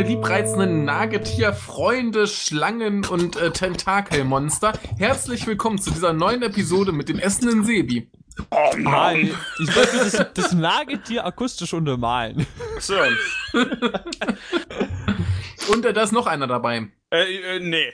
meine liebreizenden Nagetier, Freunde, Schlangen und äh, Tentakelmonster. Herzlich willkommen zu dieser neuen Episode mit dem essenden Sebi. Oh Mann. Ich wollte das, das Nagetier akustisch untermalen. So. Und äh, da ist noch einer dabei. Äh, äh, nee.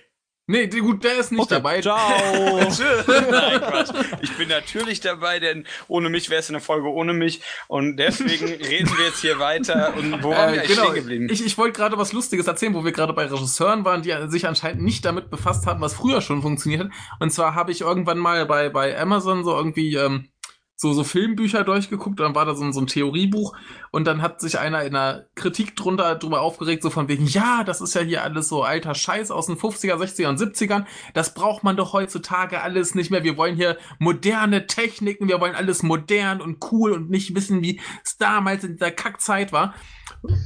Nee, gut, der ist nicht Okay, dabei. Ciao. Nein, Quatsch. Ich bin natürlich dabei, denn ohne mich wäre es eine Folge ohne mich. Und deswegen reden wir jetzt hier weiter. Und wo waren wir Äh, eigentlich genau, stehen geblieben? ich, ich wollte gerade was Lustiges erzählen, wo wir gerade bei Regisseuren waren, die sich anscheinend nicht damit befasst haben, was früher schon funktioniert hat. Und zwar habe ich irgendwann mal bei, bei Amazon so irgendwie ähm, so, so Filmbücher durchgeguckt, dann war da so, ein- so ein Theoriebuch und dann hat sich einer in einer Kritik drunter drüber aufgeregt, so von wegen, ja, das ist ja hier alles so alter Scheiß aus den 50er, 60er und 70ern, das braucht man doch heutzutage alles nicht mehr, wir wollen hier moderne Techniken, wir wollen alles modern und cool und nicht wissen, wie es damals in dieser Kackzeit war.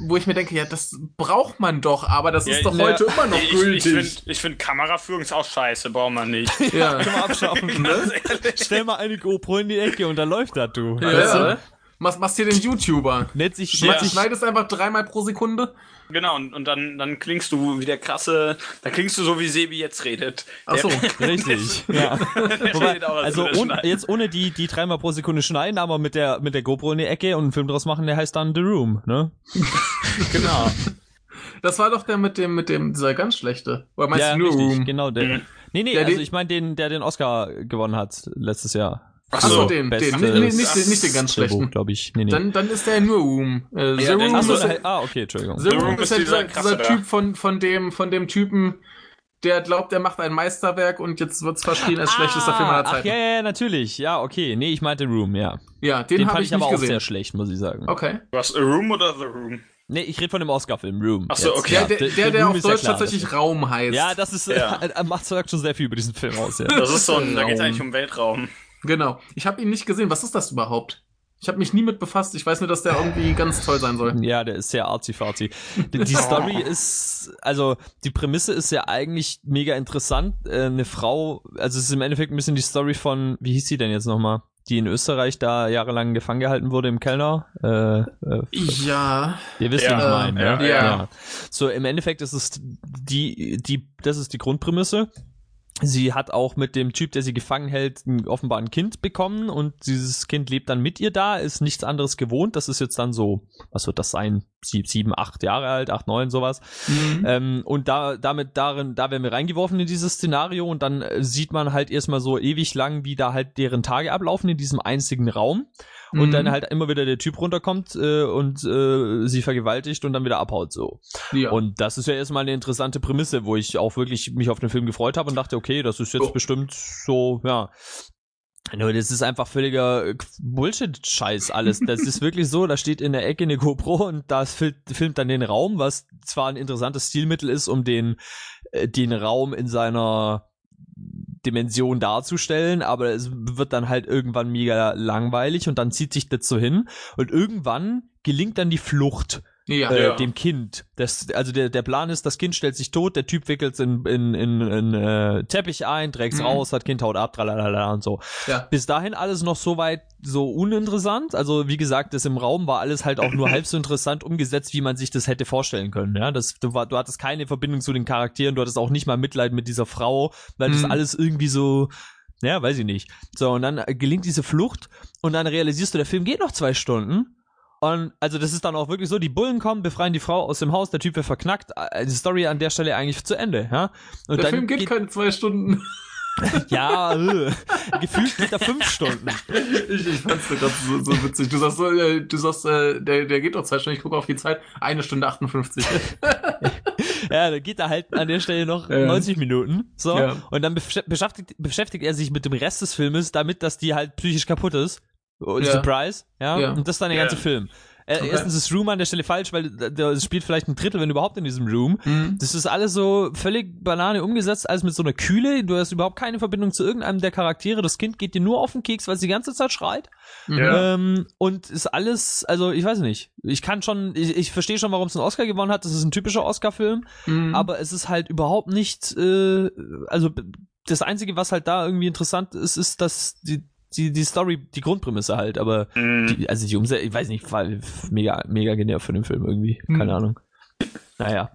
Wo ich mir denke, ja, das braucht man doch, aber das Ja, ist doch ne, heute immer noch ich ich gültig. finde ich find Kameraführung ist auch scheiße, braucht man nicht. ja. Können wir abschaffen. Ehrlich. Stell mal eine GoPro in die Ecke und da läuft das, du. Ja. Weißt du? Was machst du den YouTuber? Nennt sich, Ja. nennt sich Schneidest einfach dreimal pro Sekunde? Genau, und, und dann, dann klingst du wie der krasse, dann klingst du so, wie Sebi jetzt redet. Ach so. Richtig. Ja. Der Wobei, also ohne, jetzt ohne die, die dreimal pro Sekunde schneiden, aber mit der, mit der GoPro in die Ecke und einen Film draus machen, der heißt dann The Room, ne? Genau. Das war doch der mit dem, mit dem, dieser ganz schlechte. Oder meinst ja, du nur richtig, Room? genau, der. Mhm. Nee, nee, Ja, also ich meine den, der den Oscar gewonnen hat letztes Jahr. Ach Achso, so. den, den. Nee, nicht, den- nicht den ganz schlechten. glaube ich. Nee, nee. Dann, dann ist der nur Room. Äh, The Ja, Room Ach so, ist, da, ah, okay, Entschuldigung. The Room ist ist ja dieser dieser. Typ von, von dem, von dem Typen, der glaubt, er macht ein Meisterwerk und jetzt wird's verschrien als schlechtester Film aller Ach Zeiten. ja, ja, ja, natürlich. Ja, okay. Nee, ich meinte Room, ja. Ja, den, Den, habe fand ich ich aber nicht auch sehr gesehen. schlecht, muss ich sagen. Okay. Du hast A Room oder The Room? Nee, ich rede von dem Oscar-Film, Room. Ach so, jetzt. okay. Der, Ja, der, der, der Room auf ist ja Deutsch klar, tatsächlich das- Raum heißt. Ja, das ist, Ja. äh, macht schon sehr viel über diesen Film aus, ja. Das ist so ein, da geht es Raum. eigentlich um Weltraum. Genau. Ich habe ihn nicht gesehen. Was ist das überhaupt? Ich habe mich nie mit befasst. Ich weiß nur, dass der irgendwie ganz toll sein soll. Ja, der ist sehr arzi-farzi. Die, die Story ist, also die Prämisse ist ja eigentlich mega interessant. Äh, eine Frau, also es ist im Endeffekt ein bisschen die Story von, wie hieß sie denn jetzt nochmal? Die in Österreich da jahrelang gefangen gehalten wurde im Kellner. Äh, äh, Ja. Ihr wisst, Ja, wie ich meine, ja, ne? ja. So, im Endeffekt ist es die, die, das ist die Grundprämisse. Sie hat auch mit dem Typ, der sie gefangen hält, offenbar ein Kind bekommen und dieses Kind lebt dann mit ihr da, ist nichts anderes gewohnt. Das ist jetzt dann so, was wird das sein? Sie- Sieben, acht Jahre alt, acht, neun, sowas. Mhm. Ähm, und da, damit, darin, da werden wir reingeworfen in dieses Szenario und dann äh, sieht man halt erstmal so ewig lang, wie da halt deren Tage ablaufen in diesem einzigen Raum. Und Mhm. dann halt immer wieder der Typ runterkommt äh, und äh, sie vergewaltigt und dann wieder abhaut so. ja. Und das ist ja erstmal eine interessante Prämisse, wo ich auch wirklich mich auf den Film gefreut habe und dachte, okay, das ist jetzt Oh. bestimmt so, ja. Nur das ist einfach völliger äh, Bullshit-Scheiß alles. Das ist wirklich so, da steht in der Ecke eine GoPro und das fil- filmt dann den Raum, was zwar ein interessantes Stilmittel ist, um den, äh, den Raum in seiner Dimension darzustellen, aber es wird dann halt irgendwann mega langweilig und dann zieht sich das so hin. Und irgendwann gelingt dann die Flucht ja. äh, Ja. dem Kind. Das, also der, der Plan ist, das Kind stellt sich tot, der Typ wickelt in, in, in, in äh, Teppich ein, trägt's Mhm. raus, das Kind haut ab, tralalala und so. ja. Bis dahin alles noch so weit so uninteressant. Also wie gesagt, das im Raum war alles halt auch nur halb so interessant umgesetzt, wie man sich das hätte vorstellen können. Ja, das, du, war, du hattest keine Verbindung zu den Charakteren, du hattest auch nicht mal Mitleid mit dieser Frau, weil das Mhm. alles irgendwie so ja, weiß ich nicht. So, und dann gelingt diese Flucht und dann realisierst du, der Film geht noch zwei Stunden. Und also das ist dann auch wirklich so, die Bullen kommen, befreien die Frau aus dem Haus, der Typ wird verknackt, äh, die Story an der Stelle eigentlich zu Ende, ja. Und Der Film geht, keine zwei Stunden. ja, äh, gefühlt geht er fünf Stunden. ich, ich fand's grad so, so witzig. Du sagst, so, äh, du sagst, äh, der, der geht doch zwei Stunden. Ich gucke auf die Zeit. Eine Stunde 58. Ja, dann geht er halt an der Stelle noch Ja. 90 Minuten, so. Ja. Und dann besch- beschäftigt, beschäftigt er sich mit dem Rest des Filmes, damit, dass die halt psychisch kaputt ist. Und Ja. Surprise, ja? Ja. Und das ist dann der Ja. ganze Film. Äh, Okay. Erstens ist Room an der Stelle falsch, weil es spielt vielleicht ein Drittel, wenn überhaupt in diesem Room. Mhm. Das ist alles so völlig Banane umgesetzt, alles mit so einer Kühle. Du hast überhaupt keine Verbindung zu irgendeinem der Charaktere. Das Kind geht dir nur auf den Keks, weil es die ganze Zeit schreit. Mhm. Ja. Ähm, und ist alles, also ich weiß nicht. Ich kann schon, ich, ich verstehe schon, warum es einen Oscar gewonnen hat. Das ist ein typischer Oscar-Film. Mhm. Aber es ist halt überhaupt nicht, äh, also das Einzige, was halt da irgendwie interessant ist, ist, dass die, die, die Story, die Grundprämisse halt, aber Mhm. die, also die Umsetzung, ich weiß nicht, war mega, mega genervt von dem Film irgendwie. Hm. Keine Ahnung. Naja.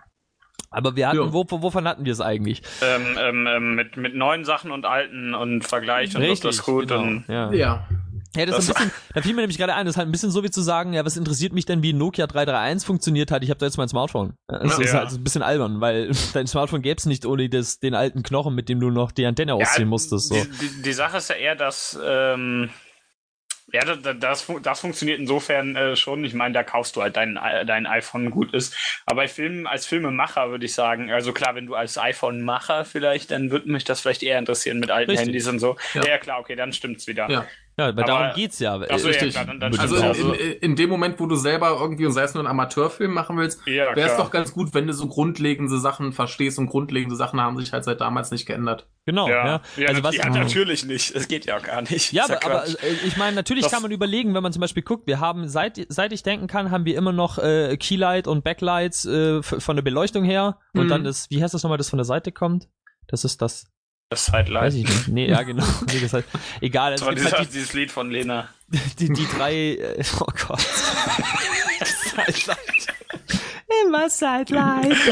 Aber wir hatten, Ja. wo, wovon hatten wir es eigentlich? Ähm, ähm, ähm, mit, mit neuen Sachen und alten und Vergleich und ob das gut genau. und ja. Ja. Ja, das, ist Das ein bisschen, da fiel mir nämlich gerade ein, das ist halt ein bisschen so wie zu sagen, ja, was interessiert mich denn, wie Nokia 331 funktioniert hat, ich habe da jetzt mein Smartphone. Das Ja. ist halt so ein bisschen albern, weil dein Smartphone gäbe es nicht ohne das, den alten Knochen, mit dem du noch die Antenne ausziehen musstest. So. Die, die, die Sache ist ja eher, dass ähm, ja, das, das, das funktioniert insofern äh, schon. Ich meine, da kaufst du halt dein, dein iPhone gut ist. Aber bei Filmen, als Filmemacher würde ich sagen, also klar, wenn du als iPhone-Macher vielleicht, dann würde mich das vielleicht eher interessieren mit alten Richtig. Handys und so. Ja. Ja, klar, okay, dann stimmt's wieder. Ja. Ja, weil Aber- darum geht's ja. Ach so, ja, Richtig. klar, dann, dann Also in, in, in dem Moment, wo du selber irgendwie, und sei es nur einen Amateurfilm machen willst, Ja, wäre es doch ganz gut, wenn du so grundlegende Sachen verstehst und grundlegende Sachen haben sich halt seit damals nicht geändert. Genau, ja. Ja, ja, Also was, ja natürlich nicht. Das geht ja auch gar nicht. Ja, Ist aber, aber äh, ich meine, natürlich Das- kann man überlegen, wenn man zum Beispiel guckt, wir haben, seit, seit ich denken kann, haben wir immer noch äh, Keylight und Backlights äh, von der Beleuchtung her. Und Mhm. dann das, wie heißt das nochmal, das von der Seite kommt? Das ist das, das ist halt weiß leid. ich nicht. Nee, ja, genau. Nee, das heißt, egal, es Das war gibt dieses, halt dieses Lied von Lena. die, die, die drei, äh, oh Gott. Immer Sidelight.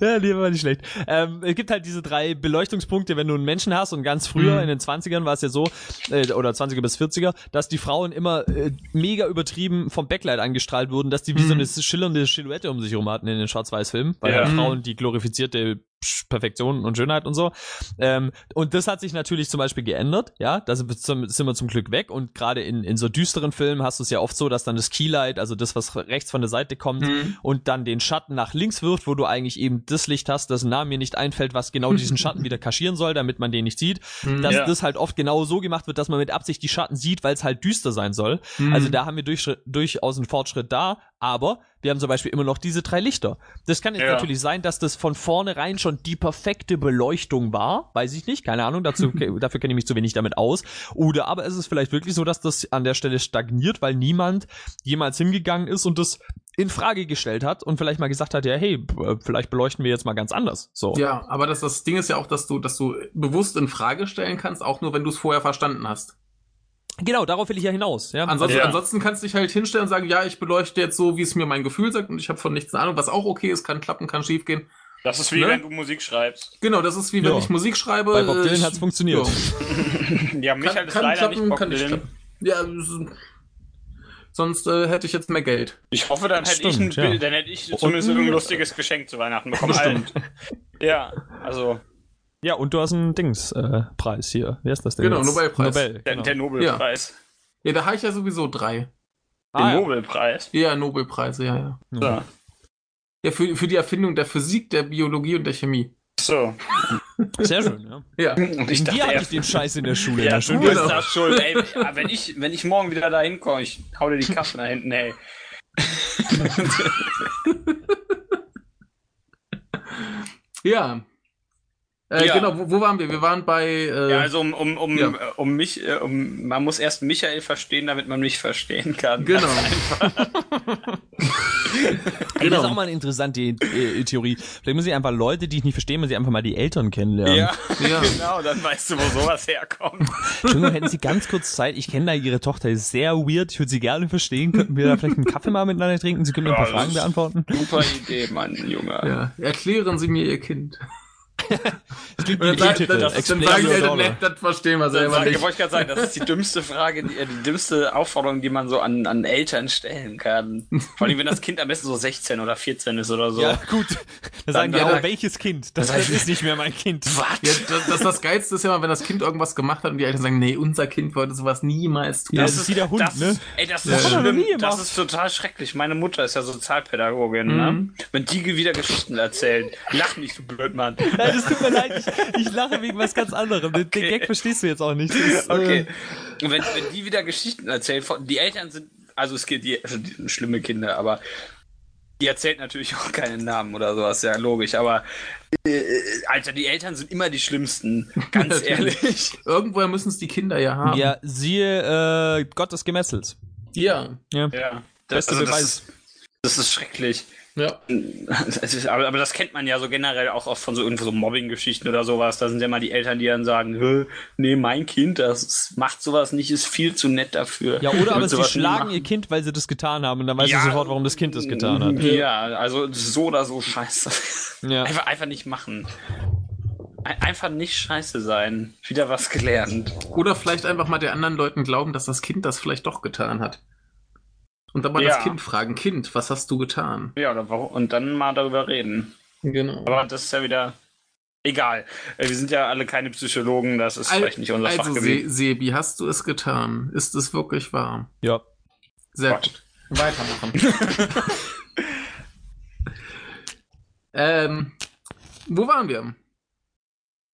ja, die war nicht schlecht. Ähm, es gibt halt diese drei Beleuchtungspunkte, wenn du einen Menschen hast und ganz früher, Mhm. in den 20ern war es ja so, äh, oder 20er bis 40er, dass die Frauen immer äh, mega übertrieben vom Backlight angestrahlt wurden, dass die wie so Mhm. eine schillernde Silhouette um sich herum hatten in den Schwarz-Weiß-Filmen, weil Ja. halt Mhm. Frauen die glorifizierte Perfektion und Schönheit und so. Ähm, und das hat sich natürlich zum Beispiel geändert, ja, da sind wir zum, sind wir zum Glück weg und gerade in, in so düsteren Filmen hast du es ja oft so, dass dann das Keylight, also das, was rechts von der Seite kommt, Mhm. und dann den Schatten nach links wirft, wo du eigentlich eben das Licht hast, das Namen mir nicht einfällt, was genau diesen Schatten wieder kaschieren soll, damit man den nicht sieht, Mhm. dass Ja. das halt oft genau so gemacht wird, dass man mit Absicht die Schatten sieht, weil es halt düster sein soll. Mhm. Also da haben wir durch, durchaus einen Fortschritt da, aber wir haben zum Beispiel immer noch diese drei Lichter. Das kann jetzt Ja. natürlich sein, dass das von vornherein schon die perfekte Beleuchtung war, weiß ich nicht, keine Ahnung, dazu, dafür kenne ich mich zu wenig damit aus. Oder aber ist es vielleicht wirklich so, dass das an der Stelle stagniert, weil niemand jemals hingegangen ist und das in Frage gestellt hat und vielleicht mal gesagt hat, ja, hey, b- vielleicht beleuchten wir jetzt mal ganz anders. So. Ja, aber das, das Ding ist ja auch, dass du, dass du bewusst in Frage stellen kannst, auch nur wenn du es vorher verstanden hast. Genau, darauf will ich ja hinaus. Ja? Ansonsten, Ja. ansonsten kannst du dich halt hinstellen und sagen, ja, ich beleuchte jetzt so, wie es mir mein Gefühl sagt und ich habe von nichts eine Ahnung, was auch okay ist, kann klappen, kann schief gehen. Das ist wie Ne? wenn du Musik schreibst. Genau, das ist wie wenn Ja. ich Musik schreibe. Bei Bob Dylan ich- hat's funktioniert. Ja, Michael kann, ist kann leider klappen, nicht Bob kann nicht Dylan. klappen. Ja, es ist- sonst äh, hätte ich jetzt mehr Geld. Ich hoffe, dann hätte ich, ein, ja. dann hätte ich zumindest Und- ein lustiges Geschenk zu Weihnachten bekommen. Stimmt. Ja, also Ja, und du hast einen Dings-Preis äh, hier. Wer ist das denn? Genau, jetzt? Nobelpreis. Nobel, der, genau. der Nobelpreis. Ja, da habe ich ja sowieso drei. Den Ah, ja. Nobelpreis. Ja, Nobelpreise, ja, ja. So. Ja, für, für die Erfindung der Physik, der Biologie und der Chemie. so. Sehr schön, ja. Ja. Und ich dachte, hatte ich den Scheiß in der Schule. ja, der du Schule. bist Genau. das schuld. Ey, ja, wenn, ich, wenn ich morgen wieder da hinkomme, ich hau dir die Kasse da hinten, ey. Ja. Äh, Ja. Genau, wo, wo waren wir? Wir waren bei. Äh, Ja, also um, um, um, Ja. äh, um mich, äh, um, man muss erst Michael verstehen, damit man mich verstehen kann. Genau. Ey, Das ist Genau. auch mal eine interessante äh, Theorie. Vielleicht muss ich einfach Leute, die ich nicht verstehe, muss ich einfach mal die Eltern kennenlernen. Ja, Ja. genau, dann weißt du, wo sowas herkommt. Entschuldigung, hätten Sie ganz kurz Zeit? Ich kenne da Ihre Tochter, ist sehr weird. Ich würde sie gerne verstehen. Könnten wir da vielleicht einen Kaffee mal miteinander trinken? Sie können mir ein paar Ja, Fragen beantworten. Super Idee, Mann, Junge. ja. Erklären Sie mir Ihr Kind. Das klingt Und dann, sagt, Titel. dann, dann sagen das verstehen wir Dann selber sag, nicht. wollte ich gerade sagen, das ist die dümmste Frage, die, äh, die dümmste Aufforderung, die man so an, an Eltern stellen kann. Vor allem, wenn das Kind am besten so 16 oder 14 ist oder so. Ja, gut. Da sagen die dann- auch, welches Kind? Das, das ist nicht mehr mein Kind. Ja, das, das, das Geilste ist ja mal, wenn das Kind irgendwas gemacht hat und die Eltern sagen, nee, unser Kind würde sowas niemals tun. Ja, das ist wie der Hund, das, ne? Ey, das Ja. ist Das schlimm. Das ist total schrecklich. Meine Mutter ist ja Sozialpädagogin, Mhm. ne? Wenn die wieder Geschichten erzählt. Lach nicht, du Blödmann. Nein, das tut mir leid. Ich, ich lache wegen was ganz anderem. Den, den Gag verstehst du jetzt auch nicht. Das ist, äh, Okay. Und wenn, wenn die wieder Geschichten erzählt, von- die Eltern sind, also es geht die, also die sind schlimme Kinder, aber die erzählt natürlich auch keinen Namen oder sowas, ja logisch, aber äh, Alter, die Eltern sind immer die schlimmsten, ganz ehrlich. Irgendwoher müssen es die Kinder ja haben. Ja, siehe äh, Gott des Gemessels. Ja. Ja. Ja. Beste also Beweis. Das ist, das ist schrecklich. Ja. Ist, aber, aber, das kennt man ja so generell auch oft von so irgendwo so Mobbing-Geschichten oder sowas. Da sind ja mal die Eltern, die dann sagen, nee, mein Kind, das macht sowas nicht, ist viel zu nett dafür. Ja, oder aber sie schlagen ihr Kind, weil sie das getan haben und dann weiß ja, sie sofort, warum das Kind das getan hat. Ja, also so oder so scheiße. Ja. Einfach, einfach nicht machen. Einfach nicht scheiße sein. Wieder was gelernt. Oder vielleicht einfach mal der anderen Leuten glauben, dass das Kind das vielleicht doch getan hat. Und dann mal ja. das Kind fragen, Kind, was hast du getan? Ja, und dann mal darüber reden. Genau. Aber das ist ja wieder egal. Äh, wir sind ja alle keine Psychologen, das ist Al vielleicht nicht unser also Fachgebiet. Se Sebi, hast du es getan? Ist es wirklich wahr? Ja. Sehr Gott. gut. Weitermachen. ähm, wo waren wir?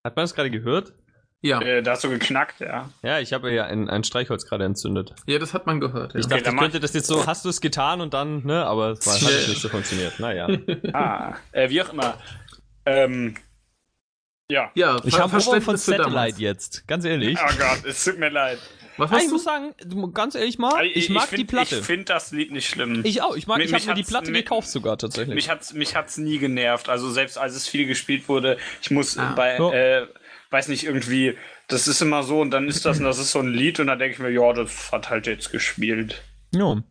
Hat man das gerade gehört? Ja. Äh, da hast du geknackt, ja. Ja, ich habe ja ein, ein Streichholz gerade entzündet. Ja, das hat man gehört. Ja. Ich dachte, okay, ich könnte das jetzt so, hast du es getan und dann, ne, aber es hat nicht so funktioniert. Naja. ah, äh, wie auch immer. Ähm, ja. Ja, ich habe Horror von Satellite jetzt, ganz ehrlich. Oh Gott, es tut mir leid. Was hast ich du? muss sagen, ganz ehrlich mal, ich, ich mag ich find, die Platte. Ich finde das Lied nicht schlimm. Ich auch, ich mag, ich habe mir die Platte gekauft sogar tatsächlich. Mich hat's, mich hat's nie genervt. Also selbst als es viel gespielt wurde, ich muss ah. bei, oh. äh, weiß nicht, irgendwie das ist immer so und dann ist das und das ist so ein Lied und dann denke ich mir, ja, das hat halt jetzt gespielt. Ja.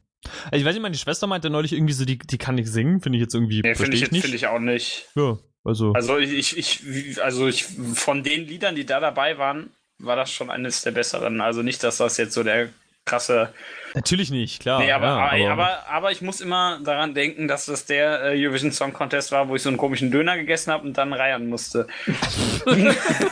Also ich weiß nicht, meine Schwester meinte neulich irgendwie so, die, die kann nicht singen, finde ich jetzt irgendwie. Nee, finde ich, ich, find ich auch nicht. Ja, also. Also ich, ich, also ich, von den Liedern, die da dabei waren, war das schon eines der besseren. Also nicht, dass das jetzt so der krasse. Natürlich nicht, klar. Nee, aber, ja, aber, aber, aber, ich muss immer daran denken, dass das der äh, Eurovision Song Contest war, wo ich so einen komischen Döner gegessen habe und dann reiern musste.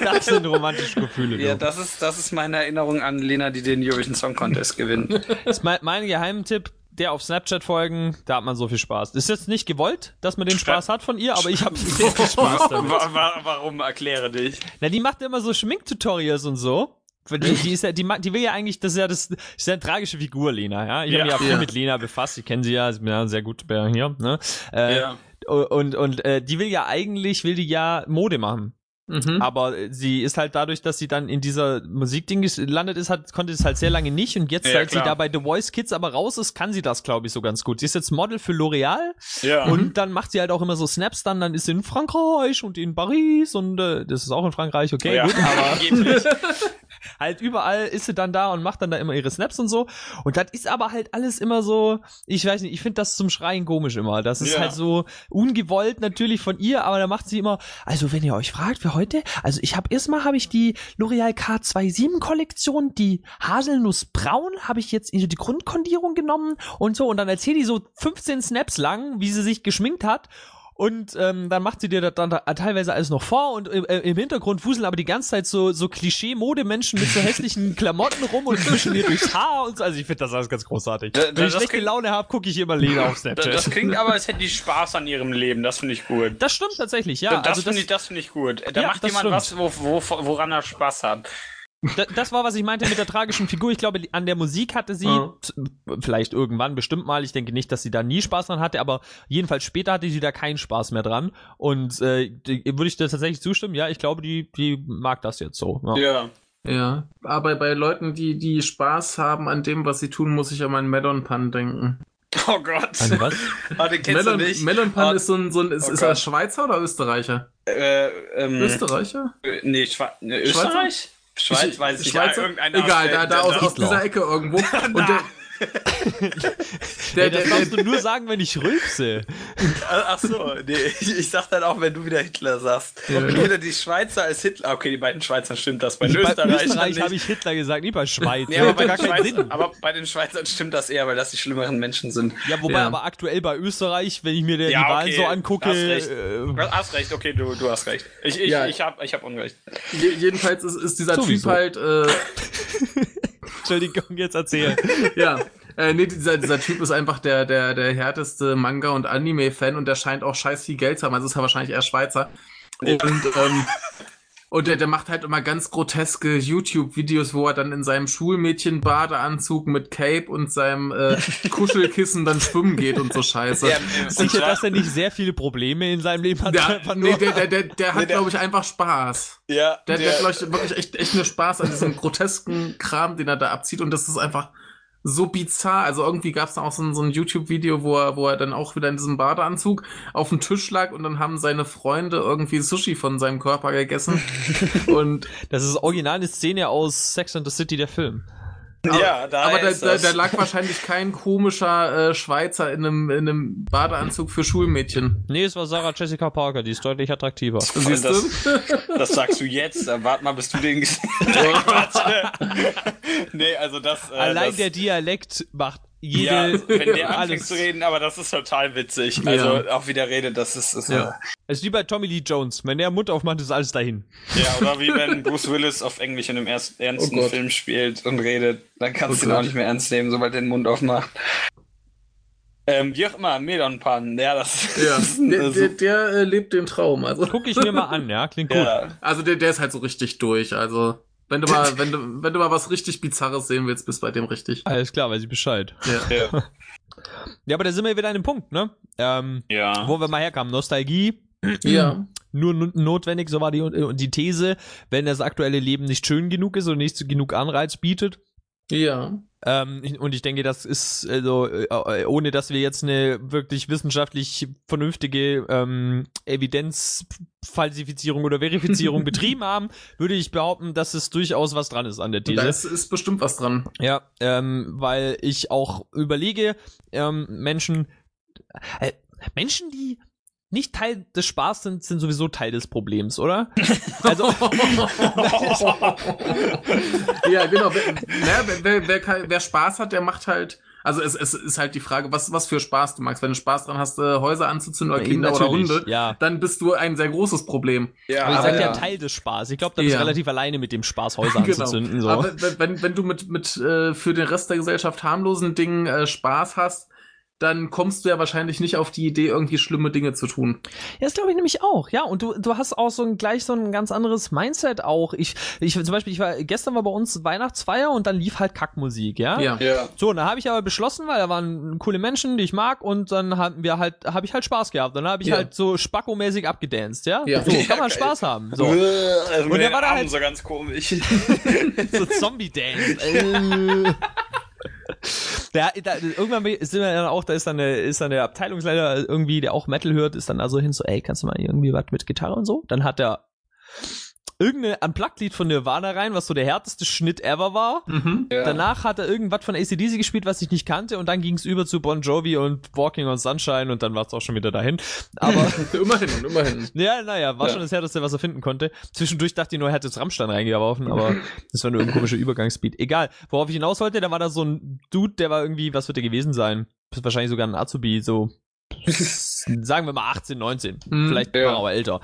das sind romantische Gefühle. Ja, das ist, das ist meine Erinnerung an Lena, die den Eurovision Song Contest gewinnt. Das ist mein, mein Geheimtipp der auf Snapchat folgen, da hat man so viel Spaß. Ist jetzt nicht gewollt, dass man den Spaß hat von ihr, aber ich habe sehr viel Spaß damit. Warum erkläre dich? Na, die macht immer so Schminktutorials und so. Die, die, ist ja, die, die will ja eigentlich, das ist ja das, ist ja eine tragische Figur, Lena, ja. Ich ja, habe mich ja viel ja. mit Lena befasst, ich kenne sie ja, ist mir ja sehr gut hier, ne? Äh, ja. Und, und äh, die will ja eigentlich, will die ja Mode machen. Mhm. Aber sie ist halt dadurch, dass sie dann in dieser Musikding gelandet ist, hat, konnte es halt sehr lange nicht. Und jetzt, ja, seit klar. sie da bei The Voice Kids aber raus ist, kann sie das, glaube ich, so ganz gut. Sie ist jetzt Model für L'Oreal. Ja. Und mhm. dann macht sie halt auch immer so Snaps dann, dann ist sie in Frankreich und in Paris und äh, das ist auch in Frankreich, okay, ja. gut, aber halt überall ist sie dann da und macht dann da immer ihre Snaps und so. Und das ist aber halt alles immer so, ich weiß nicht, ich finde das zum Schreien komisch immer. Das ist ja. halt so ungewollt natürlich von ihr, aber da macht sie immer, also wenn ihr euch fragt, für heute, also ich habe erstmal habe ich die L'Oreal K27 Kollektion, die Haselnussbraun habe ich jetzt in die Grundkondierung genommen und so und dann erzählt die so 15 Snaps lang, wie sie sich geschminkt hat und ähm, dann macht sie dir das dann da, teilweise alles noch vor und im, äh, im Hintergrund fuseln aber die ganze Zeit so, so Klischee-Modemenschen mit so hässlichen Klamotten rum und zwischen ihr durchs Haar und so. Also ich finde das alles ganz großartig. Da, da, Wenn ich schlechte Laune habe, gucke ich immer Lena auf Snapchat. Das klingt aber, als hätte die Spaß an ihrem Leben. Das finde ich gut. Das stimmt tatsächlich, ja. Das, also finde ich, das find ich gut. Da ja, macht jemand stimmt. was, wo, wo, woran er Spaß hat das war, was ich meinte mit der tragischen Figur. Ich glaube, an der Musik hatte sie ja. vielleicht irgendwann bestimmt mal. Ich denke nicht, dass sie da nie Spaß dran hatte, aber jedenfalls später hatte sie da keinen Spaß mehr dran. Und äh, würde ich da tatsächlich zustimmen? Ja, ich glaube, die, die mag das jetzt so. Ja. ja. Ja, aber bei Leuten, die, die Spaß haben an dem, was sie tun, muss ich an meinen Melon Pan denken. Oh Gott. An was? oh, den kennst Melon, du nicht. Melon Pan oh. ist so ein, so ein ist, oh ist er Schweizer oder Österreicher? Äh, ähm, Österreicher? Äh, nee, Schwe ne, Österreich? Schweiz ich, weiß ich Schweizer? Ja, Egal, da, da aus, aus dieser Ecke irgendwo. Und der, der, der, das darfst du nur sagen, wenn ich rülpse. Ach so, nee, ich, ich sag dann auch, wenn du wieder Hitler sagst. Ja. Oder die Schweizer als Hitler. Okay, die beiden Schweizern stimmt das. Bei den Österreichern. Österreich habe ich Hitler gesagt, nicht bei Schweiz. Nee, aber, bei den Schweizer, aber bei den Schweizern stimmt das eher, weil das die schlimmeren Menschen sind. Ja, wobei ja. aber aktuell bei Österreich, wenn ich mir ja, die Wahlen okay, so angucke. Hast recht. Äh, hast recht, okay, du, du hast recht. Ich, ich, ja. ich, hab, ich hab Unrecht. jedenfalls ist, ist dieser Sowieso. Typ halt. Äh, Entschuldigung, jetzt erzähl. ja. Äh, nee, dieser, dieser Typ ist einfach der, der, der härteste Manga- und Anime-Fan und der scheint auch scheiß viel Geld zu haben. Also ist er wahrscheinlich eher Schweizer. Und, ähm, und der, der macht halt immer ganz groteske YouTube-Videos, wo er dann in seinem Schulmädchen-Badeanzug mit Cape und seinem äh, Kuschelkissen dann schwimmen geht und so Scheiße. Ja, Sicher, dass er nicht sehr viele Probleme in seinem Leben hat. Der, nee, der, der, der, der hat, glaube ich, einfach Spaß. Ja. Der, der, der hat, glaube ich, wirklich echt, echt nur Spaß an diesem grotesken Kram, den er da abzieht. Und das ist einfach so bizarr. Also irgendwie gab es auch so ein, so ein YouTube-Video, wo er, wo er dann auch wieder in diesem Badeanzug auf dem Tisch lag und dann haben seine Freunde irgendwie Sushi von seinem Körper gegessen. und das ist original eine Szene aus Sex and the City, der Film. Ja, da aber da, da, da, lag wahrscheinlich kein komischer äh, Schweizer in einem, in einem Badeanzug für Schulmädchen. Nee, es war Sarah Jessica Parker, die ist deutlich attraktiver. Siehst das, das sagst du jetzt, dann warte mal, bis du den gesehen hast. nee, also das. Äh, Allein das, der Dialekt macht jede, ja, wenn der anfängt zu reden, aber das ist total witzig. Also ja. auch wie der redet, das ist. ist ja. Es ist wie bei Tommy Lee Jones. Wenn der Mund aufmacht, ist alles dahin. Ja, oder wie wenn Bruce Willis auf Englisch in einem ersten, ernsten oh Film spielt und redet, dann kannst oh du ihn auch nicht mehr ernst nehmen, sobald er den Mund aufmacht. Ähm, wie auch immer, Medon Pan, ja, das ja, ist, der, der, der äh, lebt den Traum. Also. Guck ich mir mal an, ja, klingt gut. Ja. Also der, der ist halt so richtig durch, also. Wenn du mal, wenn du, wenn du mal was richtig Bizarres sehen willst, bist bei dem richtig. Alles klar, weiß ich Bescheid. Ja. Ja, ja aber da sind wir wieder an dem Punkt, ne? Ähm, ja. Wo wir mal herkamen. Nostalgie. Ja. Nur notwendig, so war die, die These, wenn das aktuelle Leben nicht schön genug ist und nicht genug Anreiz bietet. Ja. Ähm, und ich denke, das ist, also, äh, ohne dass wir jetzt eine wirklich wissenschaftlich vernünftige ähm, Evidenzfalsifizierung oder Verifizierung betrieben haben, würde ich behaupten, dass es durchaus was dran ist an der These. Da ist, ist bestimmt was dran. Ja, ähm, weil ich auch überlege, ähm, Menschen, äh, Menschen, die nicht Teil des Spaß sind, sind sowieso Teil des Problems, oder? Also. ja, genau. Wer, wer, wer, wer, Spaß hat, der macht halt. Also es, es ist halt die Frage, was, was für Spaß du magst. Wenn du Spaß dran hast, äh, Häuser anzuzünden oder Kinder oder Hunde, ja. dann bist du ein sehr großes Problem. Ja, aber ihr seid ja Teil des Spaß. Ich glaube, da bist du ja. relativ alleine mit dem Spaß, Häuser genau. anzuzünden. So. Aber wenn, wenn du mit, mit äh, für den Rest der Gesellschaft harmlosen Dingen äh, Spaß hast, dann kommst du ja wahrscheinlich nicht auf die Idee, irgendwie schlimme Dinge zu tun. Ja, das glaube ich nämlich auch, ja. Und du, du hast auch so ein gleich so ein ganz anderes Mindset auch. Ich, ich zum Beispiel, ich war gestern war bei uns Weihnachtsfeier und dann lief halt Kackmusik, ja. Ja. ja. So, und da habe ich aber beschlossen, weil da waren coole Menschen, die ich mag, und dann haben wir halt, habe ich halt Spaß gehabt. Dann habe ich ja. halt so Spacko-mäßig abgedanced, ja. ja. So kann man Spaß haben. So. Also und der war da halt so ganz komisch. so Zombie-Dance. Der, da, irgendwann sind wir dann auch, da ist dann, der, ist dann der Abteilungsleiter irgendwie, der auch Metal hört, ist dann also hin so, ey, kannst du mal irgendwie was mit Gitarre und so? Dann hat er irgendein Unplugged-Lied von Nirvana rein, was so der härteste Schnitt ever war. Mhm, ja. Danach hat er irgendwas von ACDC gespielt, was ich nicht kannte und dann ging es über zu Bon Jovi und Walking on Sunshine und dann war es auch schon wieder dahin. Aber immerhin, immerhin. Ja, naja, war ja. schon das härteste, was er finden konnte. Zwischendurch dachte ich nur, er hätte jetzt Rammstein reingeworfen, aber das war nur ein komischer Übergangsbeat. Egal. Worauf ich hinaus wollte, da war da so ein Dude, der war irgendwie, was wird der gewesen sein? Wahrscheinlich sogar ein Azubi, so sagen wir mal 18, 19. Mm, vielleicht ja. aber älter.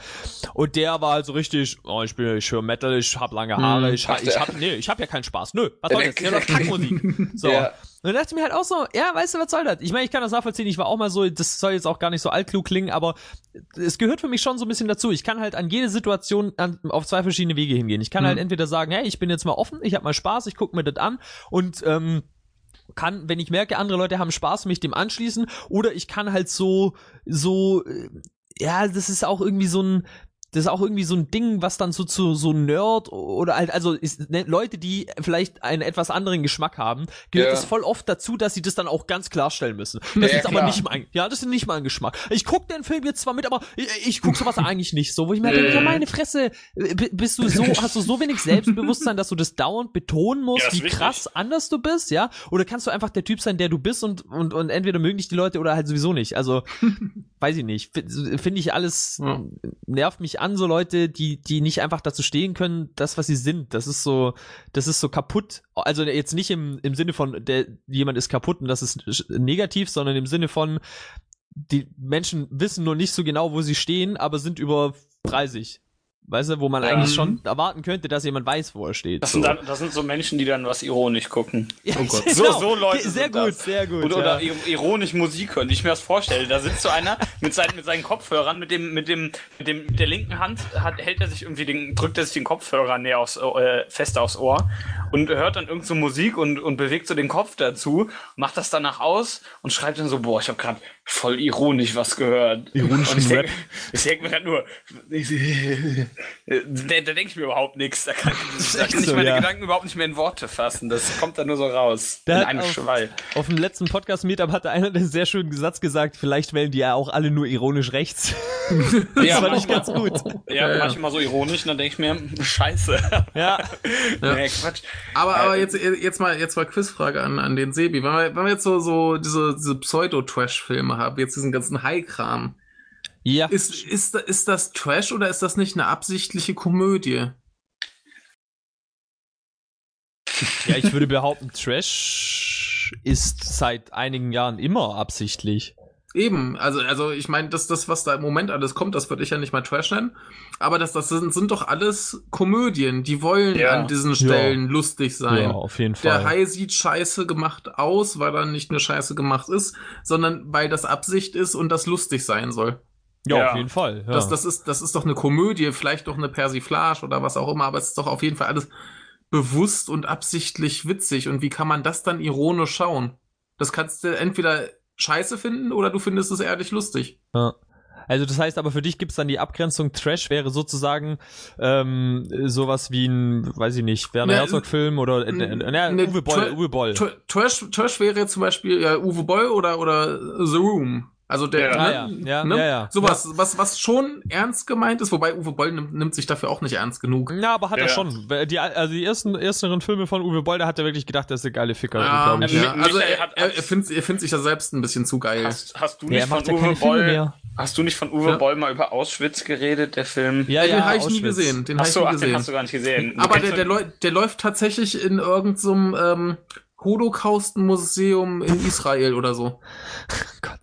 Und der war halt so richtig, oh, ich bin, ich höre Metal, ich hab lange Haare, mm, ich, hab, ich hab, nee, ich hab ja keinen Spaß. Nö, was soll das? Der läuft Kackmusik. So. Ja. Und dann dachte ich mir halt auch so, ja, weißt du, was soll das? Ich meine, ich kann das nachvollziehen, ich war auch mal so, das soll jetzt auch gar nicht so altklug klingen, aber es gehört für mich schon so ein bisschen dazu. Ich kann halt an jede Situation an, auf zwei verschiedene Wege hingehen. Ich kann mm. halt entweder sagen, hey, ich bin jetzt mal offen, ich hab mal Spaß, ich guck mir das an und ähm, kann, wenn ich merke, andere Leute haben Spaß, mich dem anschließen, oder ich kann halt so, so, äh, ja, das ist auch irgendwie so ein, das ist auch irgendwie so ein Ding, was dann so zu so Nerd oder halt, also ist, ne, Leute, die vielleicht einen etwas anderen Geschmack haben, gehört es voll oft dazu, dass sie das dann auch ganz klarstellen müssen. Das ja, ist aber nicht mein, ja, das ist nicht mein Geschmack. Ich guck den Film jetzt zwar mit, aber ich, ich guck sowas eigentlich nicht so, wo ich mir denke, ja meine Fresse, bist du so, hast du so wenig Selbstbewusstsein, dass du das dauernd betonen musst, ja, wie krass wichtig. anders du bist, ja? Oder kannst du einfach der Typ sein, der du bist und, und, und entweder mögen dich die Leute oder halt sowieso nicht. Also, weiß ich nicht. Finde ich alles, ja. nervt mich an, so Leute, die, die nicht einfach dazu stehen können, das, was sie sind. Das ist so, das ist so kaputt. Also jetzt nicht im, im Sinne von, der, jemand ist kaputt und das ist negativ, sondern im Sinne von, die Menschen wissen nur nicht so genau, wo sie stehen, aber sind über 30. Weißt du, wo man ähm, eigentlich schon erwarten könnte, dass jemand weiß, wo er steht. Das, so. sind, dann, das sind so Menschen, die dann was ironisch gucken. Ja, oh Gott. Genau. So, so Leute. Sehr gut, das. sehr gut. Oder, oder ironisch Musik hören. Ich mir das vorstelle. Da sitzt so einer mit seinen, mit seinen Kopfhörern, mit dem, mit dem, mit dem, mit der linken Hand hat, hält er sich irgendwie den, drückt er sich den Kopfhörer näher aufs, äh, fest aufs Ohr und hört dann irgend so Musik und, und bewegt so den Kopf dazu, macht das danach aus und schreibt dann so, boah, ich habe gerade voll ironisch was gehört. Ironischen Und ich Rap. denke ich denk mir halt nur, da, da denke ich mir überhaupt nichts. Da kann, da kann ich so, meine ja. Gedanken überhaupt nicht mehr in Worte fassen. Das kommt dann nur so raus. Der in einem auf- Schwall. Auf dem letzten Podcast-Meetup hatte einer den sehr schönen Satz gesagt, vielleicht wählen die ja auch alle nur ironisch rechts. Das Ja, fand ich ganz gut. Ja, Ja, ja. manchmal so ironisch und dann denke ich mir, scheiße. Ja. Ja. Nee, Quatsch. Aber, aber Äh, jetzt, jetzt mal, jetzt mal Quizfrage an, an den Sebi. Wenn wir, wenn wir jetzt so, so diese, diese Pseudo-Trash-Filme haben, jetzt diesen ganzen High-Kram, Ja. ist, ist, ist das Trash oder ist das nicht eine absichtliche Komödie? ja, ich würde behaupten, Trash ist seit einigen Jahren immer absichtlich. Eben, also, also ich meine, das, das, was da im Moment alles kommt, das würde ich ja nicht mal Trash nennen. Aber das, das sind, sind doch alles Komödien. Die wollen Ja. an diesen Stellen lustig sein. Ja, auf jeden Der Fall. Hai sieht scheiße gemacht aus, weil er nicht nur scheiße gemacht ist, sondern weil das Absicht ist und das lustig sein soll. ja, Ja. auf jeden Fall. Ja. Das, das, ist, das ist doch eine Komödie, vielleicht doch eine Persiflage oder was auch immer, aber es ist doch auf jeden Fall alles bewusst und absichtlich witzig. Und wie kann man das dann ironisch schauen? Das kannst du entweder scheiße finden oder du findest es ehrlich lustig. Ja. Also das heißt aber für dich gibt's dann die Abgrenzung Trash wäre sozusagen ähm, sowas wie ein, weiß ich nicht, Werner Ne, Herzog-Film oder äh, ne, äh, äh, ne, Uwe Boll, Uwe Boll. Tra- Trash, Trash wäre zum Beispiel ja, Uwe Boll oder, oder The Room. Also der, Ja. ne, Ah, ja. Ja, ne? ja, ja. sowas, was, was schon ernst gemeint ist, wobei Uwe Boll nimmt, nimmt sich dafür auch nicht ernst genug. Ja, aber hat er Ja. schon. Die, also die ersten, ersteren Filme von Uwe Boll, da hat er wirklich gedacht, das ist eine geile Ficker, Ja, glaube ich. ja, also er, er, er findet er findet sich ja selbst ein bisschen zu geil. Hast, hast du Ja, nicht er von ja Uwe Boll, mehr. hast du nicht von Uwe Ja. Boll mal über Auschwitz geredet, der Film? Ja, den ja, habe ich nie gesehen. Den habe ich nie ach, den gesehen. hast du gar nicht gesehen. Aber der, der, läu- der läuft tatsächlich in irgendeinem ähm, Holocaust-Museum in Israel oder so. Gott.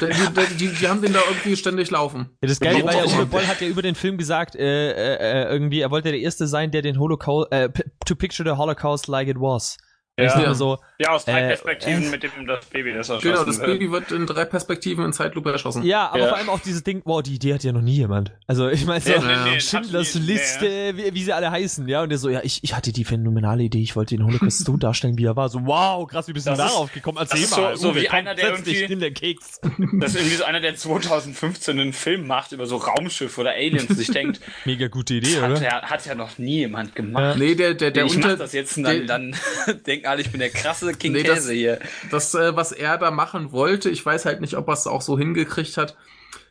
Die, die, die, die haben den da irgendwie ständig laufen. Ja, das Geile war ja? Uwe Boll hat ja über den Film gesagt, äh, äh, äh, irgendwie, er wollte der Erste sein, der den Holocaust, äh, to picture the Holocaust like it was. Ja. so, ja, aus drei Äh, Perspektiven äh. mit dem das Baby, das erschossen Genau, das wird. Baby wird in drei Perspektiven in Zeitlupe erschossen. ja, aber Ja. vor allem auch dieses Ding, wow, die Idee hat ja noch nie jemand. Also ich meine so, Nee, nee, nee, Schindlers hat nie- Liste, wie, wie sie alle heißen, ja, und der so, ja, ich, ich hatte die phänomenale Idee, ich wollte den Holocaust so darstellen, wie er war. So, wow, krass, wie bist du Das darauf gekommen? Erzähl das ist mal. so- so wie einer, der irgendwie- nimm den Keks. Das ist irgendwie so einer, der 2015 einen Film macht über so Raumschiffe oder Aliens und sich denkt, Mega gute Idee, hat oder? ja, hat ja noch nie jemand gemacht. Nee, der, der, der ich unter, mach das jetzt und der- dann, dann alle, ich bin der krasse King Nee, das- Käse hier. das, äh, was er da machen wollte, ich weiß halt nicht, ob er es auch so hingekriegt hat,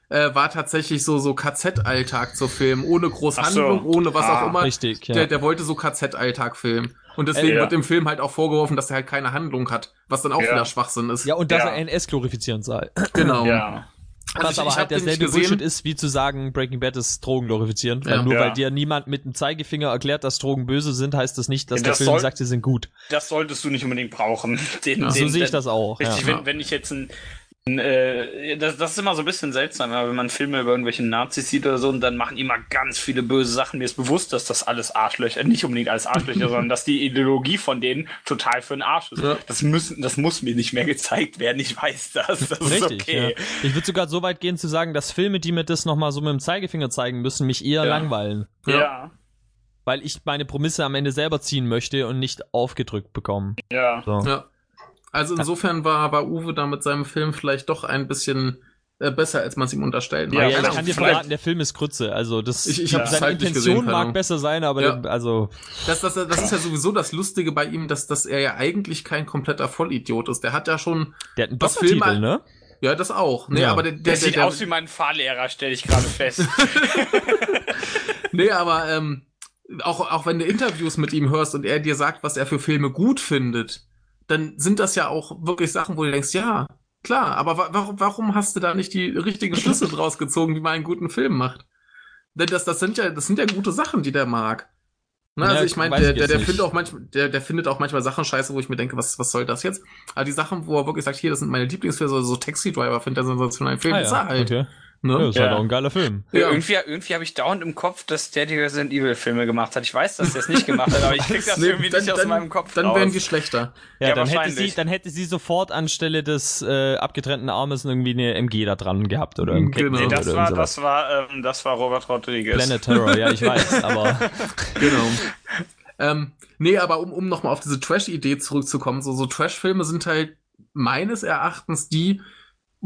äh, war tatsächlich so, so KZ-Alltag zu filmen, ohne groß Ach so. Handlung, ohne was Ah, auch immer. Richtig, ja. Der, der wollte so KZ-Alltag filmen. Und deswegen Äh, ja. wird dem Film halt auch vorgeworfen, dass er halt keine Handlung hat, was dann auch Ja. wieder Schwachsinn ist. ja, und dass Ja. er NS glorifizieren soll. genau. Ja. Also Was ich- aber halt derselbe. Bullshit ist, wie zu sagen, Breaking Bad ist Drogen glorifizierend. Weil Ja. nur Ja. weil dir niemand mit dem Zeigefinger erklärt, dass Drogen böse sind, heißt das nicht, dass Ja, der das Film soll- sagt, sie sind gut. Das solltest du nicht unbedingt brauchen. Den, Ja, so den, sehe ich den- das auch. Richtig, ja. wenn, wenn ich jetzt ein, das, das ist immer so ein bisschen seltsam, wenn man Filme über irgendwelche Nazis sieht oder so, und dann machen die immer ganz viele böse Sachen. Mir ist bewusst, dass das alles Arschlöcher, nicht unbedingt alles Arschlöcher, sondern dass die Ideologie von denen total für den Arsch ist. Ja. Das, müssen, das muss mir nicht mehr gezeigt werden. Ich weiß das. Das ist Richtig, okay. ja. Ich würde sogar so weit gehen zu sagen, dass Filme, die mir das nochmal so mit dem Zeigefinger zeigen müssen, mich eher Ja. langweilen. Ja. Weil ich meine Prämisse am Ende selber ziehen möchte und nicht aufgedrückt bekommen. ja. So. Ja. Also insofern war, war Uwe da mit seinem Film vielleicht doch ein bisschen äh, besser, als man es ihm unterstellen Ja, Ja, ich kann dir verraten, der Film ist Krütze. Also das, Ich- ich hab's seine halt Intention gesehen, mag besser sein, aber Ja. der, also Das, das, das ist ja sowieso das Lustige bei ihm, dass, dass er ja eigentlich kein kompletter Vollidiot ist. Der hat ja schon, der hat einen Doktortitel, Filme- ne? ja, das auch. Nee, Ja. aber der, der, Der, der, sieht der, aus wie mein Fahrlehrer, stelle ich gerade fest. Nee, aber ähm, auch, auch wenn du Interviews mit ihm hörst und er dir sagt, was er für Filme gut findet, dann sind das ja auch wirklich Sachen, wo du denkst, ja, klar, aber wa warum, warum hast du da nicht die richtigen Schlüsse draus gezogen, wie man einen guten Film macht? Denn das, das sind ja, das sind ja gute Sachen, die der mag. Ne, Ja, also ich meine, der, der, der findet auch manchmal, der, der findet auch manchmal Sachen scheiße, wo ich mir denke, was, was soll das jetzt? Aber die Sachen, wo er wirklich sagt, hier, das sind meine Lieblingsfilme, so, so Taxi Driver, findet er sensationell. Film Ah, ist ja. er halt. okay. Ne? Ja, ist halt Ja. auch ein geiler Film. Ja. Irgendwie, irgendwie habe ich dauernd im Kopf, dass der die Resident Evil Filme gemacht hat. Ich weiß, dass der es nicht gemacht hat, aber ich krieg das Nee, irgendwie nicht aus meinem Kopf Dann raus. wären die schlechter. Ja, Ja, dann, hätte sie, dann hätte sie sofort anstelle des äh, abgetrennten Armes irgendwie eine MG da dran gehabt oder ein Genau. Nee, das oder war, das war, ähm, das war Robert Rodriguez. Planet Terror, ja, ich weiß, aber Genau. ähm, nee, aber um, um nochmal auf diese Trash-Idee zurückzukommen, so, so Trash-Filme sind halt meines Erachtens die,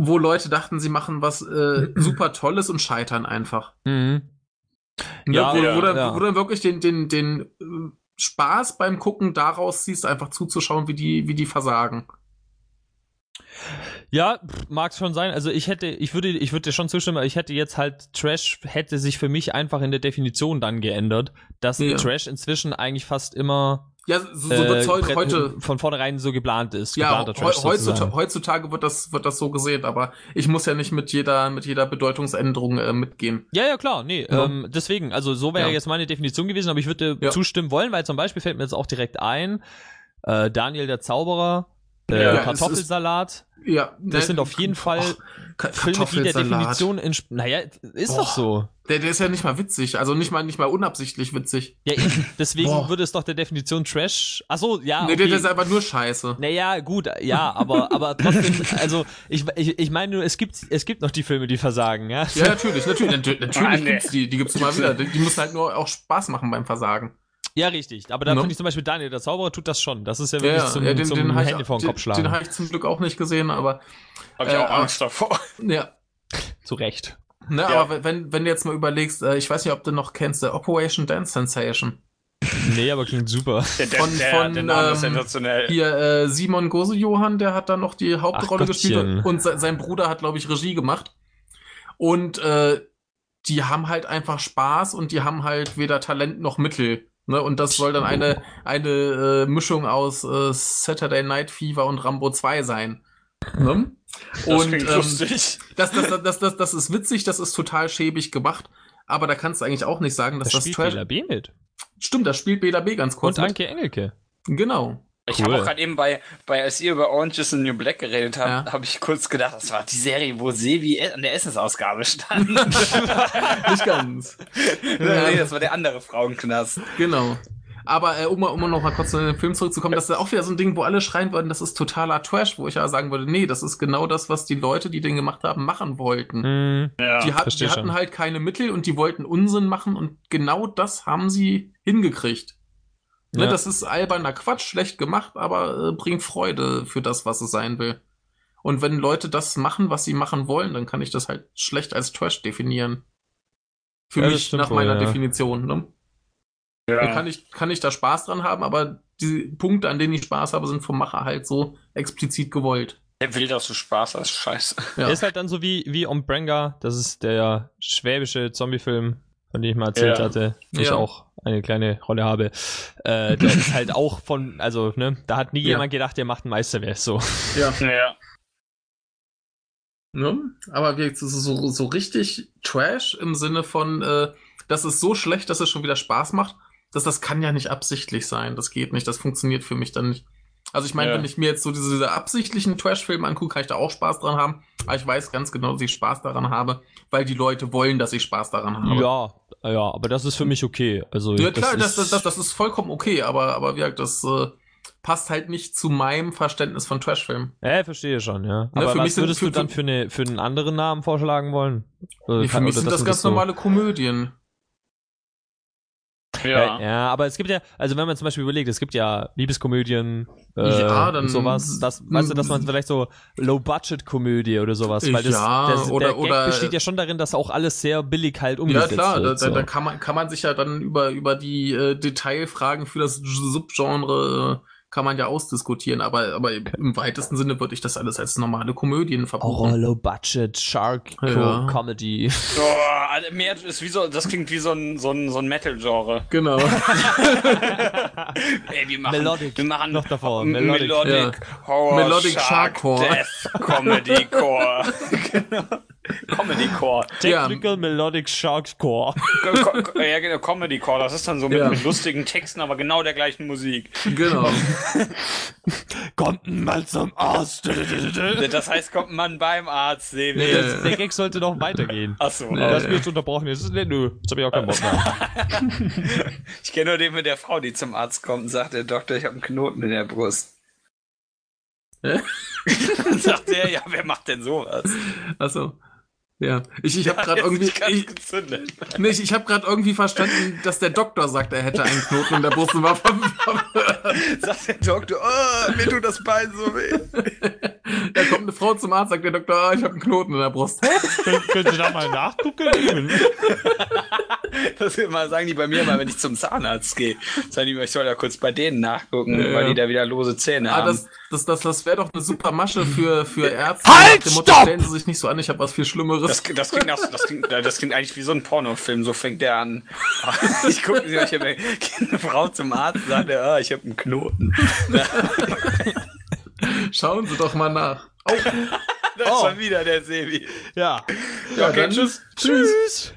wo Leute dachten, sie machen was äh, super Tolles und scheitern einfach. Mhm. Ne? Ja, wo, ja, wo, dann, ja. wo dann wirklich den, den, den äh, Spaß beim Gucken daraus ziehst, einfach zuzuschauen, wie die, wie die versagen. Ja, mag es schon sein. Also ich hätte, ich würde, ich würde dir schon zustimmen, aber ich hätte jetzt halt Trash hätte sich für mich einfach in der Definition dann geändert, dass Ja. Trash inzwischen eigentlich fast immer Ja, so, so äh, wird's heute, von vornherein so geplant ist. ja, Trash heutzutage, heutzutage wird das, wird das so gesehen, aber ich muss ja nicht mit jeder, mit jeder Bedeutungsänderung äh, mitgehen. Ja, ja, klar, nee, Ja. ähm, deswegen, also so wäre Ja. jetzt meine Definition gewesen, aber ich würde Ja. zustimmen wollen, weil zum Beispiel fällt mir jetzt auch direkt ein, äh, Daniel der Zauberer, äh, Ja, ist- Kartoffelsalat, Ja, das ne, sind auf jeden Fall Ka- Filme, die der. Definition ents naja, ist Boah. doch so. Der, der ist ja nicht mal witzig, also nicht mal, nicht mal unabsichtlich witzig. Ja, deswegen Boah. würde es doch der Definition Trash, ach so, ja, Nee, okay. der, der ist einfach nur scheiße. Naja, gut, ja, aber, aber trotzdem, also ich, ich, ich meine nur, es gibt, es gibt noch die Filme, die versagen, ja. Ja, natürlich, natürlich, natürlich, Ah, natürlich nee. gibt's die, die gibt's immer wieder. Die, die müssen halt nur auch Spaß machen beim Versagen. Ja, richtig. Aber da No. finde ich zum Beispiel Daniel, der Zauberer, tut das schon. Das ist ja wirklich ja, zum, ja, den, zum den habe ich, Handy vor den den, Kopf schlagen. den hab ich zum Glück auch nicht gesehen, aber Hab ich Äh, auch Angst davor. ja. Zu Recht. Ne, Ja. aber wenn, wenn du jetzt mal überlegst, äh, ich weiß nicht, ob du noch kennst, der Operation Dance Sensation. Nee, aber klingt super. Der, der, Von- der, von, der Name ist ähm, sensationell. Hier, äh, Simon Gose-Johann, der hat da noch die Hauptrolle Ach, gespielt und se sein Bruder hat, glaube ich, Regie gemacht. Und äh, die haben halt einfach Spaß und die haben halt weder Talent noch Mittel. Ne? Und das soll dann eine, eine äh, Mischung aus äh, Saturday Night Fever und Rambo 2 sein. Ne? Das und ähm, lustig. das, das, das, das, das ist witzig, das ist total schäbig gemacht. Aber da kannst du eigentlich auch nicht sagen, dass Das das, spielt Trash. Bela B mit. Stimmt, das spielt Bela B ganz kurz. Und. Anke Engelke. Genau. Ich Cool. habe auch gerade eben bei, bei, als ihr über Orange is the New Black geredet habt, Ja. habe ich kurz gedacht, das war die Serie, wo Sevi e- an der Essensausgabe stand. Nicht ganz. nee, das war der andere Frauenknast. Genau. Aber äh, um, mal- um mal noch mal kurz in den Film zurückzukommen, das ist ja auch wieder so ein Ding, wo alle schreien würden, das ist totaler Trash, wo ich ja sagen würde, nee, das ist genau das, was die Leute, die den gemacht haben, machen wollten. Hm, Ja. die, hat, die hatten schon. halt keine Mittel und die wollten Unsinn machen und genau das haben sie hingekriegt. Ne, Ja. das ist alberner Quatsch, schlecht gemacht, aber äh, bringt Freude für das, was es sein will. Und wenn Leute das machen, was sie machen wollen, dann kann ich das halt schlecht als Trash definieren. Für Ja, mich nach wohl, meiner ja. Definition. Ne? Da kann ich, kann ich da Spaß dran haben, aber die Punkte, an denen ich Spaß habe, sind vom Macher halt so explizit gewollt. Der will, dass du Spaß hast, scheiße. Ja. Ist halt dann so wie, wie Ombrenga, das ist der schwäbische Zombie-Film, von dem ich mal erzählt Ja. hatte, wo ich Ja. auch eine kleine Rolle habe. Äh, der ist halt auch von, also, ne, da hat nie Ja. jemand gedacht, der macht ein Meisterwerk, so. Ja. Ja. Ne? Aber wie, so, so, so richtig Trash im Sinne von, äh, das ist so schlecht, dass es schon wieder Spaß macht. Das, das kann ja nicht absichtlich sein. Das geht nicht. Das funktioniert für mich dann nicht. Also ich meine, Ja. wenn ich mir jetzt so diese, diese absichtlichen Trash-Filme angucke, kann ich da auch Spaß dran haben. Aber ich weiß ganz genau, dass ich Spaß daran habe, weil die Leute wollen, dass ich Spaß daran habe. Ja, ja, aber das ist für mich okay. Also, Ja, klar, das, ist, das, das, das ist vollkommen okay, aber, aber wie gesagt, das äh, passt halt nicht zu meinem Verständnis von Trashfilmen. Ja, verstehe schon, ja. Aber Ne, für mich was sind- würdest für- du dann für, eine, für einen anderen Namen vorschlagen wollen? Oder Nee, für kann- mich sind das sind ganz normale Komödien. Ja. Ja. ja, aber es gibt ja, also wenn man zum Beispiel überlegt, es gibt ja Liebeskomödien, äh, Ja, dann- sowas, das, weißt du, dass man vielleicht so Low-Budget-Komödie oder sowas, weil das, Ja, das, oder- der Gag oder- besteht ja schon darin, dass auch alles sehr billig halt Ja, umgesetzt klar, da, wird. da, so. da kann man, kann man sich ja dann über, über die äh, Detailfragen für das Subgenre äh, kann man ja ausdiskutieren, aber, aber im weitesten Sinne würde ich das alles als normale Komödien Horror, verbuchen. Low-Budget, Shark, Ja. Comedy. Oh, mehr ist wie so, das klingt wie so ein, so ein, so ein Metal-Genre. Genau. Ey, wir machen, Melodic, wir machen noch davor, Melodic. Melodic, Horror, Melodic Shark, Sharkcore. Death, Comedy Core. genau. Comedy Core. Ja. Technical Melodic Shark Core. Co- co- ja, genau, Comedy Core. Das ist dann so mit, Ja. mit lustigen Texten, aber genau der gleichen Musik. genau. Kommt mal zum Arzt. Das heißt, kommt man beim Arzt sehen. Nee. Das, der Gag sollte noch weitergehen. Achso, Nee. Mich jetzt unterbrochen. Jetzt ist, nee, nö, jetzt hab ich auch keinen Bock mehr. ich kenne nur den mit der Frau, die zum Arzt kommt und sagt, der Doktor, ich habe einen Knoten in der Brust. Hä? Dann sagt er, ja, wer macht denn sowas? Achso. Ja, ich, ich habe gerade irgendwie, ich, nee, ich, ich habe gerade irgendwie verstanden, dass der Doktor sagt, er hätte einen Knoten in der Brust und war verwirrt. Sagt der Doktor, oh, mir tut das Bein so weh. Kommt eine Frau zum Arzt, sagt der Doktor, ah, ich habe einen Knoten in der Brust. Kön können Sie da mal nachgucken? Das immer sagen die bei mir mal, wenn ich zum Zahnarzt gehe. Sagen die, ich soll da kurz bei denen nachgucken, Ja. weil die da wieder lose Zähne Ah, haben. das, das, das, das wäre doch eine super Masche für, für Ärzte. Halt, Motto, stopp! Stellen Sie sich nicht so an, ich habe was viel Schlimmeres. Das, das, klingt nach, das, klingt, das klingt eigentlich wie so ein Pornofilm, so fängt der an. Ich gucke mir, ich hab eine Frau zum Arzt, sagt er, ah, ich habe einen Knoten. Schauen Sie doch mal nach. Oh, Das ist Oh. schon wieder der Sebi. Ja. Ja, okay, dann- tschüss. Tschüss.